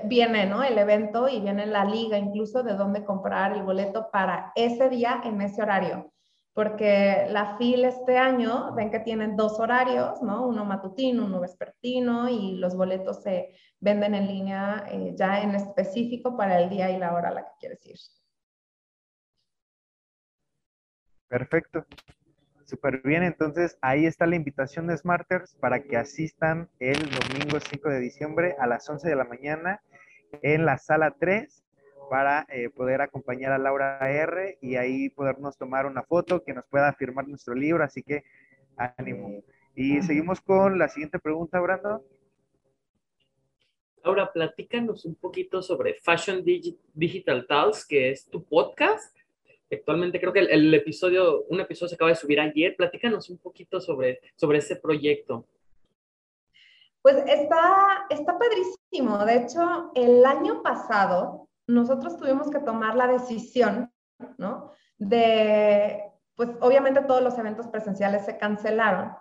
viene ¿no? el evento y viene la liga incluso de dónde comprar el boleto para ese día en ese horario. Porque la FIL este año, ven que tienen dos horarios, ¿no? Uno matutino, uno vespertino y los boletos se venden en línea eh, ya en específico para el día y la hora a la que quieres ir. Perfecto. Súper bien, entonces ahí está la invitación de Smarters para que asistan el domingo 5 de diciembre a las 11 de la mañana en la sala 3 para eh, poder acompañar a Laura R y ahí podernos tomar una foto que nos pueda firmar nuestro libro, así que ánimo. Y seguimos con la siguiente pregunta, Brando. Laura, platícanos un poquito sobre Fashion Digital Tales, que es tu podcast Actualmente creo que el, episodio, un episodio se acaba de subir ayer. Platícanos un poquito sobre, sobre ese proyecto. Pues está, está padrísimo. De hecho, el año pasado nosotros tuvimos que tomar la decisión, ¿no? De, pues obviamente todos los eventos presenciales se cancelaron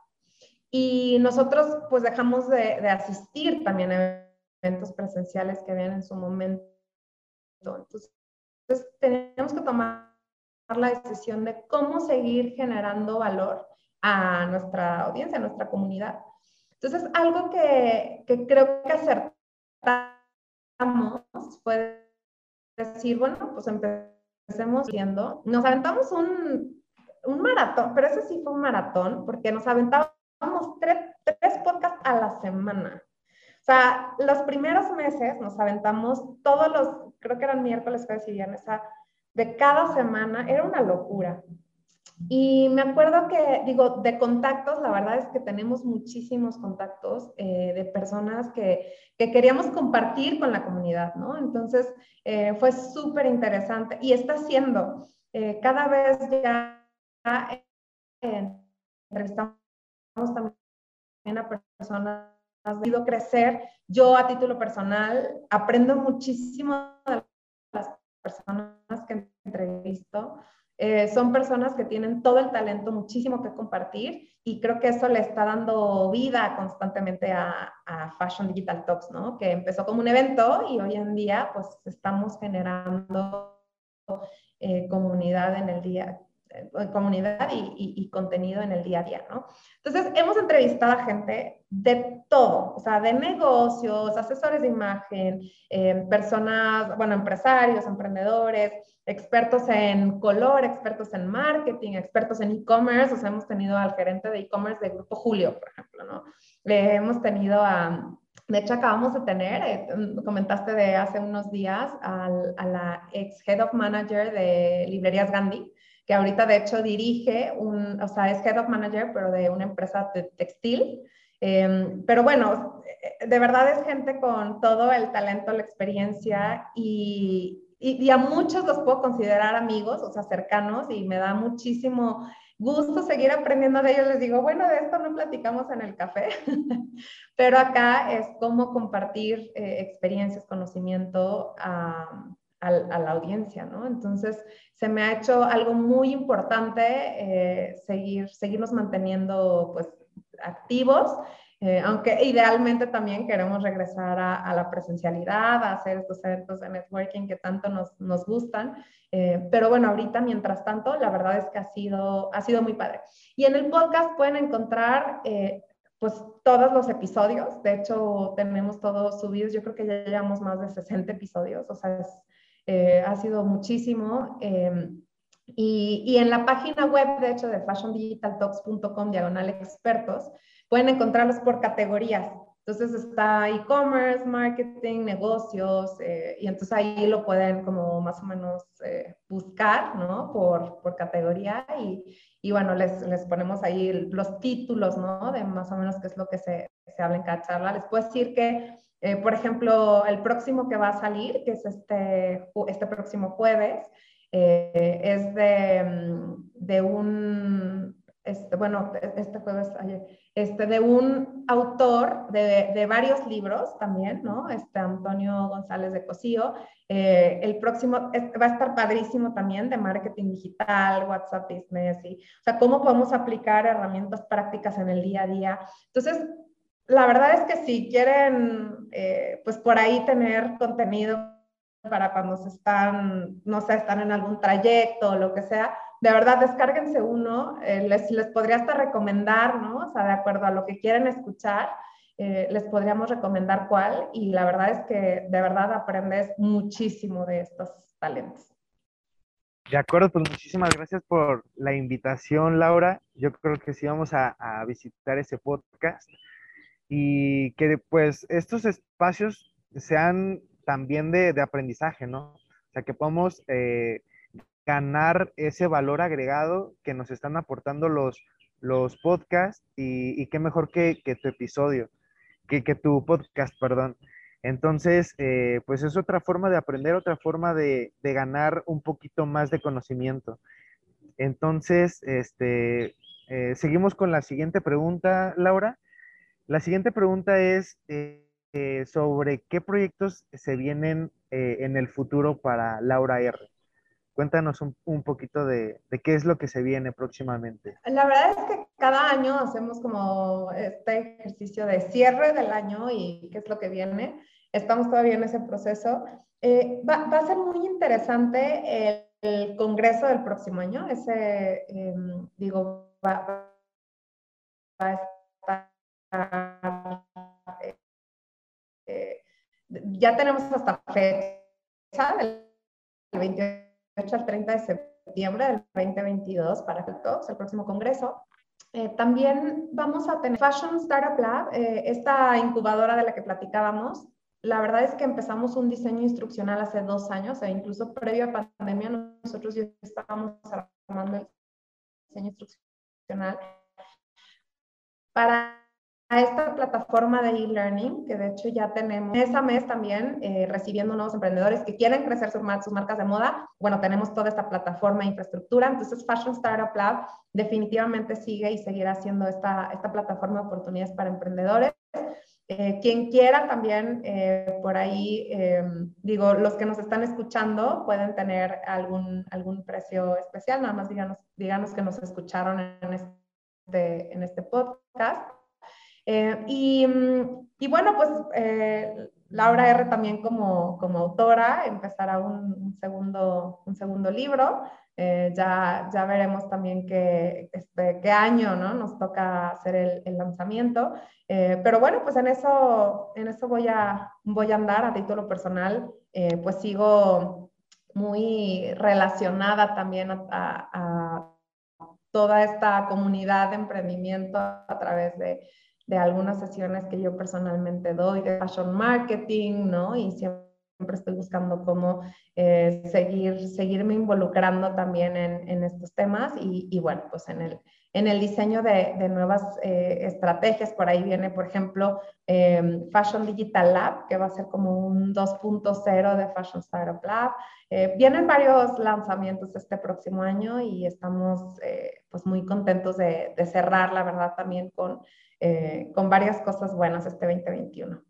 y nosotros pues dejamos de, asistir también a eventos presenciales que habían en su momento. Entonces, teníamos que tomar la decisión de cómo seguir generando valor a nuestra audiencia, a nuestra comunidad. Entonces, algo que, que creo que acertamos fue decir, bueno, pues empecemos viendo, nos aventamos un, un maratón, pero ese sí fue un maratón, porque nos aventábamos tres, tres podcasts a la semana. O sea, los primeros meses nos aventamos todos los, creo que eran miércoles, jueves y viernes, de cada semana, era una locura. Y me acuerdo que, digo, de contactos, la verdad es que tenemos muchísimos contactos eh, de personas que, que, queríamos compartir con la comunidad, ¿no? Entonces, eh, fue súper interesante y está siendo, eh, cada vez ya entrevistamos también a personas, ha ido crecer. Yo a título personal aprendo muchísimo de las personas que entrevisto, eh, son personas que tienen todo el talento, muchísimo que compartir y creo que eso le está dando vida constantemente a, Fashion Digital Talks, ¿no? Que empezó como un evento y hoy en día pues estamos generando eh, comunidad en el día, comunidad y, contenido en el día a día, ¿no? Entonces, hemos entrevistado a gente de todo, o sea, de negocios, asesores de imagen, eh, personas, bueno, empresarios, emprendedores, expertos en color, expertos en marketing, expertos en e-commerce, o sea, hemos tenido al gerente de e-commerce del Grupo Julio, por ejemplo, ¿no? Le hemos tenido a... De hecho, acabamos de tener, eh, comentaste de hace unos días, a la ex Head of Manager de Librerías Gandhi, que ahorita de hecho dirige un, o sea, es Head of Manager, pero de una empresa de textil. Em, pero bueno, de verdad es gente con todo el talento, la experiencia y, y, a muchos los puedo considerar amigos, o sea, cercanos y me da muchísimo gusto seguir aprendiendo de ellos. Les digo, bueno, de esto no platicamos en el café, pero acá es cómo compartir eh, experiencias, conocimiento a, a la audiencia, ¿no? Entonces, se me ha hecho algo muy importante eh, seguir, seguirnos manteniendo, pues, activos, eh, aunque idealmente también queremos regresar a, la presencialidad, a hacer estos eventos de networking que tanto nos, nos gustan, eh, pero bueno, ahorita, mientras tanto, la verdad es que ha sido, ha sido muy padre. Y en el podcast pueden encontrar pues todos los episodios, de hecho tenemos todos subidos, yo creo que ya llevamos más de 60 episodios, o sea, eh, ha sido muchísimo. Em, y, y, en la página web, de hecho, de fashiondigitaltalks.com, diagonal expertos, pueden encontrarlos por categorías. Entonces está e-commerce, marketing, negocios, eh, y entonces ahí lo pueden como más o menos eh, buscar, ¿no? Por, por categoría y, y, bueno, les, les ponemos ahí los títulos, ¿no? De más o menos qué es lo que se, se habla en cada charla. Les puedo decir que, eh, por ejemplo, el próximo que va a salir, que es este, este próximo jueves, es de, mm, de un, este, bueno, este jueves, este, de un autor de, de, varios libros también, ¿no? Este Antonio González de Cosío. Eh, el próximo va a estar padrísimo también de marketing digital, WhatsApp Business, y, o sea, cómo podemos aplicar herramientas prácticas en el día a día. Entonces, la verdad es que si quieren, eh, pues por ahí tener contenido para cuando se están, no sé, están en algún trayecto o lo que sea, de verdad, descárguense uno, eh, les, les podría hasta recomendar, ¿no? O sea, de acuerdo a lo que quieren escuchar, eh, les podríamos recomendar cuál y la verdad es que de verdad aprendes muchísimo de estos talentos. De acuerdo, pues muchísimas gracias por la invitación, Laura. Yo creo que sí vamos a, a visitar ese podcast y que pues estos espacios sean también de, de aprendizaje, ¿no? O sea, que podamos eh, ganar ese valor agregado que nos están aportando los, los podcasts y, qué mejor que, tu episodio, que, que, tu podcast, perdón. Entonces, eh, pues es otra forma de aprender, otra forma de, ganar un poquito más de conocimiento. Entonces, este, eh, seguimos con la siguiente pregunta, Laura. La siguiente pregunta es eh, sobre qué proyectos se vienen en el futuro para Laura R. Cuéntanos un, poquito de, qué es lo que se viene próximamente. La verdad es que cada año hacemos como este ejercicio de cierre del año y qué es lo que viene. Estamos todavía en ese proceso. Eh, va, a ser muy interesante el, congreso del próximo año. Ese, em, digo, va, a estar... Eh, ya tenemos hasta fecha del 28 al 30 de septiembre del 2022 para Talks, el próximo congreso. Eh, también vamos a tener Fashion Startup Lab, eh, esta incubadora de la que platicábamos. La verdad es que empezamos un diseño instruccional hace dos años, e incluso previo a pandemia, nosotros ya estábamos armando el diseño instruccional para a esta plataforma de e-learning, que de hecho ya tenemos mes mes también eh, recibiendo nuevos emprendedores que quieren crecer sus, sus marcas de moda. Bueno, tenemos toda esta plataforma e infraestructura. Entonces, Fashion Startup Lab definitivamente sigue y seguirá siendo esta, esta plataforma de oportunidades para emprendedores. Eh, quien quiera también eh, por ahí, em, digo, los que nos están escuchando pueden tener algún, algún precio especial, nada más díganos, díganos que nos escucharon en este, en este podcast eh, y, y, bueno, pues eh, Laura R. también como, como autora empezará un, un, segundo, un segundo libro. Eh, ya, ya veremos también qué, este, qué año ¿no? nos toca hacer el, lanzamiento. pero bueno, pues en eso, en eso voy, a, voy a andar a título personal. pues sigo muy relacionada también a, a toda esta comunidad de emprendimiento a través de, de algunas sesiones que yo personalmente doy de fashion marketing, ¿no? Y siempre estoy buscando cómo eh, seguir, seguirme involucrando también en, en estos temas y, bueno, pues en el, en el diseño de, nuevas eh, estrategias. Por ahí viene, por ejemplo, em, Fashion Digital Lab, que va a ser como un 2.0 de Fashion Startup Lab. Eh, vienen varios lanzamientos este próximo año y estamos pues muy contentos de, de cerrar, la verdad, también con con varias cosas buenas este 2021.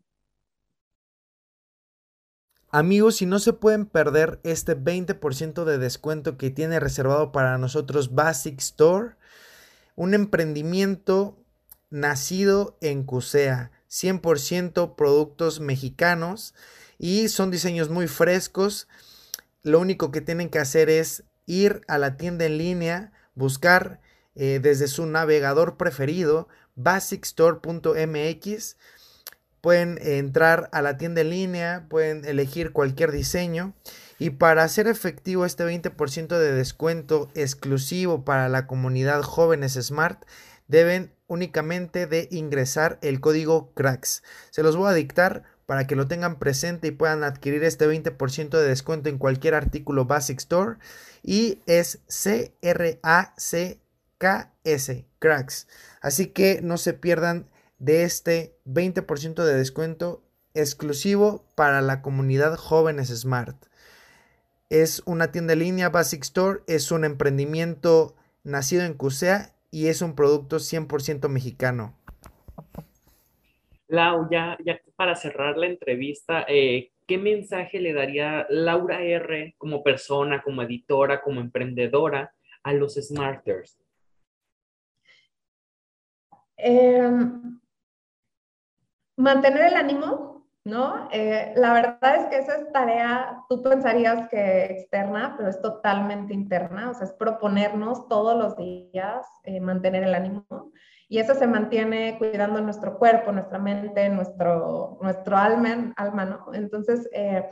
Amigos, si no se pueden perder este 20% de descuento que tiene reservado para nosotros Basic Store, un emprendimiento nacido en CUSEA, 100% productos mexicanos y son diseños muy frescos. Lo único que tienen que hacer es ir a la tienda en línea, buscar eh, desde su navegador preferido basicstore.mx. Pueden entrar a la tienda en línea, pueden elegir cualquier diseño y para hacer efectivo este 20% de descuento exclusivo para la comunidad jóvenes Smart, deben únicamente de ingresar el código CRACKS. Se los voy a dictar para que lo tengan presente y puedan adquirir este 20% de descuento en cualquier artículo Basic Store y es C R A C KS, cracks. Así que no se pierdan de este 20% de descuento exclusivo para la comunidad jóvenes Smart. Es una tienda en línea Basic Store, es un emprendimiento nacido en CUSEA y es un producto 100% mexicano. Lau, ya, ya para cerrar la entrevista, eh, ¿qué mensaje le daría Laura R como persona, como editora, como emprendedora a los Smarters? Em, mantener el ánimo, ¿no? Eh, la verdad es que esa es tarea, tú pensarías que externa, pero es totalmente interna, o sea, es proponernos todos los días eh, mantener el ánimo. Y eso se mantiene cuidando nuestro cuerpo, nuestra mente, nuestro, nuestro alma, alma, ¿no? Entonces, eh,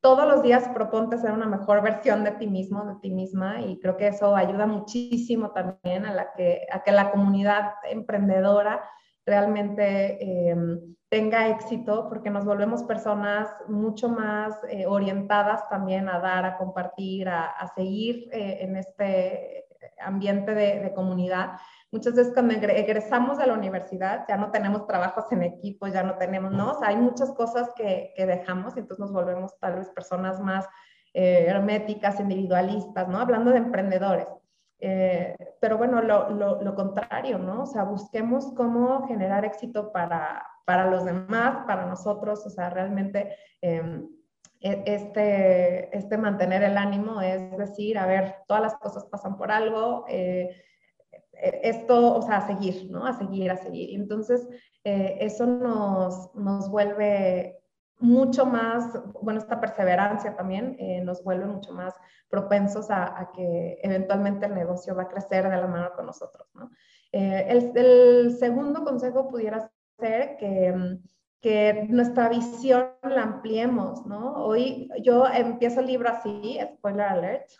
todos los días proponte ser una mejor versión de ti mismo, de ti misma, y creo que eso ayuda muchísimo también a, la que, a que la comunidad emprendedora realmente em, tenga éxito, porque nos volvemos personas mucho más eh, orientadas también a dar, a compartir, a, seguir eh, en este ambiente de, comunidad Muchas veces cuando egresamos de la universidad ya no tenemos trabajos en equipo, ya no tenemos, ¿no? O sea, hay muchas cosas que, que dejamos y entonces nos volvemos tal vez personas más eh, herméticas, individualistas, ¿no? Hablando de emprendedores. Eh, pero bueno, lo, lo, contrario, ¿no? O sea, busquemos cómo generar éxito para, para los demás, para nosotros, o sea, realmente em, e, este, este mantener el ánimo es decir, a ver, todas las cosas pasan por algo, eh, eh, esto, o sea, a seguir, ¿no? A seguir, a seguir. Entonces, eh, eso nos, nos vuelve mucho más, bueno, esta perseverancia también eh, nos vuelve mucho más propensos a, que eventualmente el negocio va a crecer de la mano con nosotros, ¿no? el, el, segundo consejo pudiera ser que que nuestra visión la ampliemos, ¿no? Hoy yo empiezo el libro así, spoiler alert,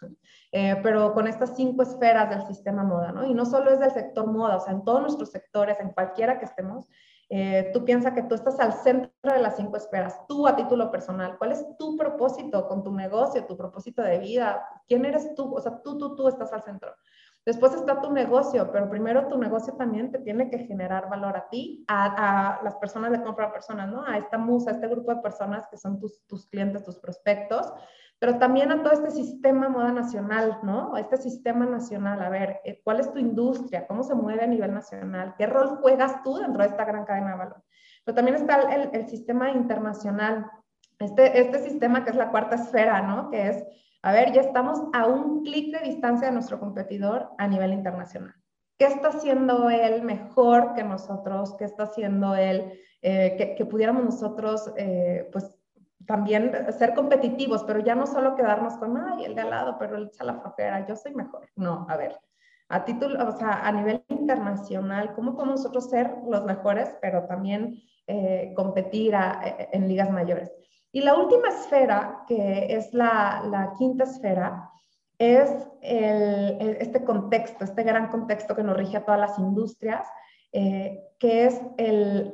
eh, pero con estas cinco esferas del sistema moda, ¿no? Y no solo es del sector moda, o sea, en todos nuestros sectores, en cualquiera que estemos, eh, tú piensas que tú estás al centro de las cinco esferas, tú a título personal, ¿cuál es tu propósito con tu negocio, tu propósito de vida? ¿Quién eres tú? O sea, tú, tú, tú estás al centro. Después está tu negocio, pero primero tu negocio también te tiene que generar valor a ti, a, las personas de compra a personas, ¿no? A esta musa, a este grupo de personas que son tus, tus clientes, tus prospectos, pero también a todo este sistema moda nacional, ¿no? A este sistema nacional, a ver, eh, ¿cuál es tu industria? ¿Cómo se mueve a nivel nacional? ¿Qué rol juegas tú dentro de esta gran cadena de valor? Pero también está el, el sistema internacional, este, este sistema que es la cuarta esfera, ¿no? Que es a ver, ya estamos a un clic de distancia de nuestro competidor a nivel internacional. ¿Qué está haciendo él mejor que nosotros? ¿Qué está haciendo él eh, que, pudiéramos nosotros, eh, pues, también ser competitivos, pero ya no solo quedarnos con, ay, el de al lado, pero él echa la flojera, yo soy mejor. No, a ver, a título, o sea, a nivel internacional, ¿cómo podemos nosotros ser los mejores, pero también eh, competir en ligas mayores? Y la última esfera, que es la, quinta esfera, es este contexto, este gran contexto que nos rige a todas las industrias, eh, que es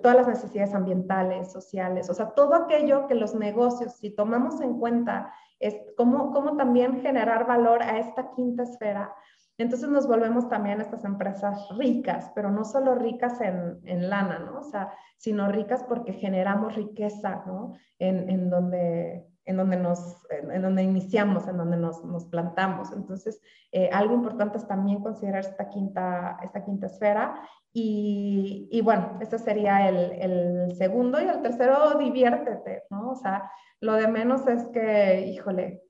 todas las necesidades ambientales, sociales, o sea, todo aquello que los negocios, si tomamos en cuenta, es cómo, cómo también generar valor a esta quinta esfera, entonces nos volvemos también estas empresas ricas, pero no solo ricas en, en lana, ¿no? O sea, sino ricas porque generamos riqueza, ¿no? En, en donde, en donde nos, en, donde iniciamos, en donde nos, nos plantamos. Entonces, eh, algo importante es también considerar esta quinta, esta quinta esfera Y, y, bueno, ese sería el, el, segundo. Y el tercero, diviértete, ¿no? O sea, lo de menos es que, híjole,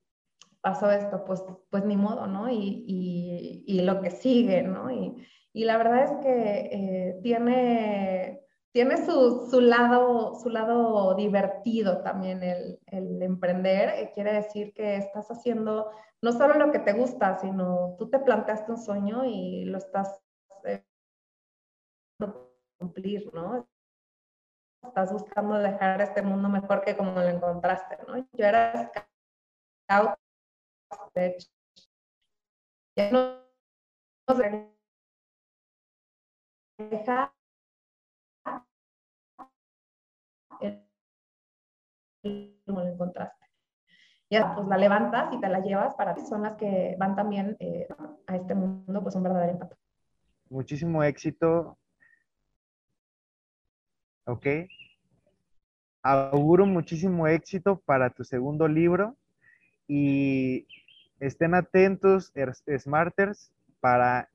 pasó esto, pues, pues ni modo, ¿no? Y, y, y lo que sigue, ¿no? Y, la verdad es que eh, tiene, tiene su, su, lado, su lado divertido también el, el emprender. Eh, quiere decir que estás haciendo no solo lo que te gusta, sino tú te planteaste un sueño y lo estás eh, cumplir, ¿no? Estás buscando dejar este mundo mejor que como lo encontraste, ¿no? Yo era scout, de. Ya no, no deja como lo encontraste. Ya, pues la levantas y te la llevas para ti, son las que van también eh, a este mundo, pues un verdadero impacto. Muchísimo éxito ¿ok? Auguro muchísimo éxito para tu segundo libro y estén atentos, Smarters, para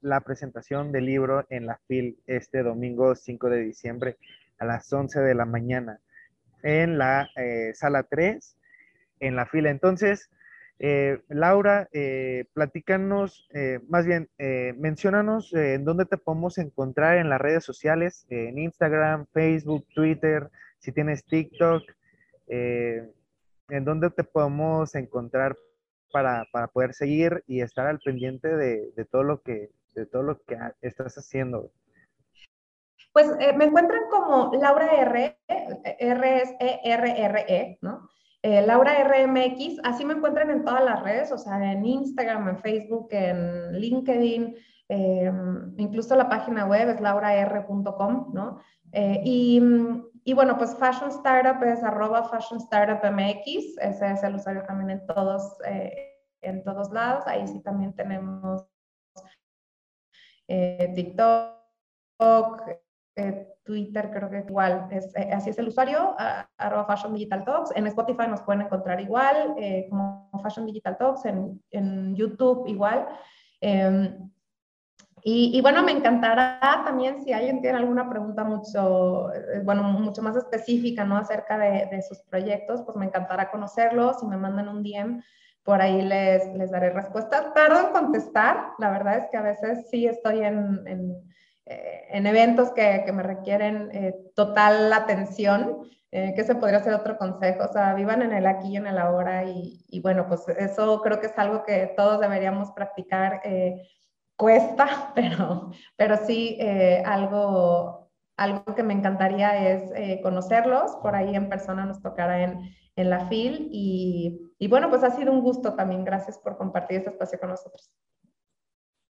la presentación del libro en la FIL este domingo 5 de diciembre a las 11 de la mañana en la eh, sala 3 en la fila. Entonces, eh, Laura, eh, platícanos, más bien, menciónanos en dónde te podemos encontrar en las redes sociales, en Instagram, Facebook, Twitter, si tienes TikTok, en dónde te podemos encontrar para, para, poder seguir y estar al pendiente de, de, todo lo que de todo lo que estás haciendo. Pues me encuentran como Laura R, R es E R R E, ¿no? Eh, Laura RMX, así me encuentran en todas las redes, o sea, en Instagram, en Facebook, en LinkedIn, em, incluso la página web es lauraR.com, ¿no? Eh, y, y, bueno, pues Fashion Startup es arroba Fashion Startup MX, ese es el usuario también en todos, eh, en todos lados, ahí sí también tenemos TikTok, eh, Twitter creo que igual, es, eh, así es el usuario, arroba Fashion Digital Talks. En Spotify nos pueden encontrar igual, eh, como Fashion Digital Talks, en, en YouTube igual. Y, y, bueno, me encantará también si alguien tiene alguna pregunta mucho, bueno, mucho más específica, ¿no? Acerca de, de, sus proyectos, pues me encantará conocerlos. Si me mandan un DM, por ahí les, les daré respuesta. Tardo en contestar, la verdad es que a veces sí estoy en, en eh, en eventos que, que me requieren eh, total atención, eh, que se podría ser otro consejo, o sea, vivan en el aquí y en el ahora y, y bueno, pues eso creo que es algo que todos deberíamos practicar. Cuesta, pero, pero sí algo, algo que me encantaría es conocerlos, por ahí en persona nos tocará en, en la FIL y, y bueno, pues ha sido un gusto también, gracias por compartir este espacio con nosotros.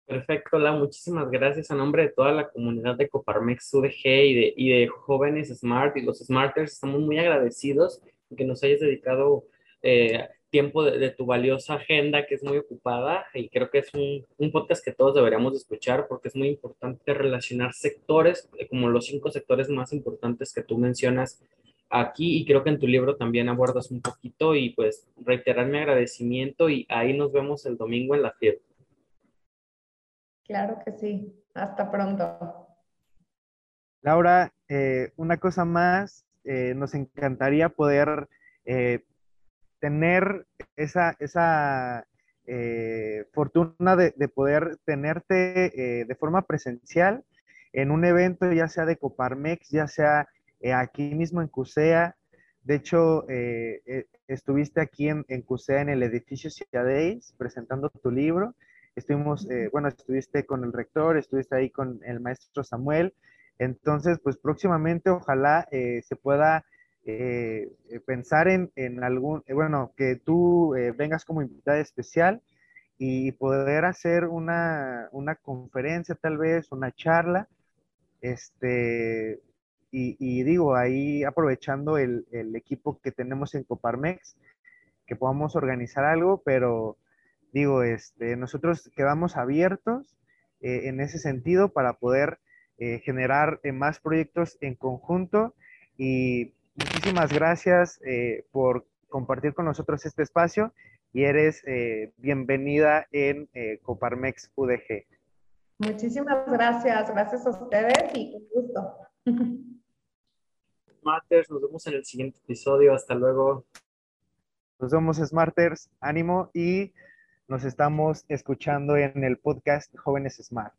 Perfecto, La, muchísimas gracias a nombre de toda la comunidad de Coparmex UDG y de, y de jóvenes Smart y los Smarters. Estamos muy agradecidos que nos hayas dedicado eh, tiempo de, tu valiosa agenda que es muy ocupada y creo que es un, un, podcast que todos deberíamos escuchar porque es muy importante relacionar sectores eh, como los cinco sectores más importantes que tú mencionas aquí y creo que en tu libro también abordas un poquito y pues reiterar mi agradecimiento y ahí nos vemos el domingo en la fiesta. Claro que sí. Hasta pronto. Laura, eh, una cosa más, eh, nos encantaría poder eh, tener esa, esa fortuna de, de, poder tenerte de forma presencial en un evento, ya sea de Coparmex, ya sea aquí mismo en CUSEA. De hecho, estuviste aquí en, en CUSEA en el edificio Ciudadays presentando tu libro estuvimos, eh, bueno, estuviste con el rector, estuviste ahí con el maestro Samuel. Entonces, pues próximamente ojalá eh, se pueda eh, pensar en, algún, bueno, que tú vengas como invitada especial y poder hacer una, una conferencia tal vez, una charla, este, y, y digo, ahí aprovechando el, el, equipo que tenemos en Coparmex, que podamos organizar algo, pero digo, este, nosotros quedamos abiertos eh, en ese sentido para poder eh, generar eh, más proyectos en conjunto y muchísimas gracias por compartir con nosotros este espacio y eres bienvenida en Coparmex UDG. Muchísimas gracias, gracias a ustedes y con gusto. Smarters, nos vemos en el siguiente episodio. Hasta luego. Nos vemos, Smarters. Ánimo y nos estamos escuchando en el podcast Jóvenes Smart.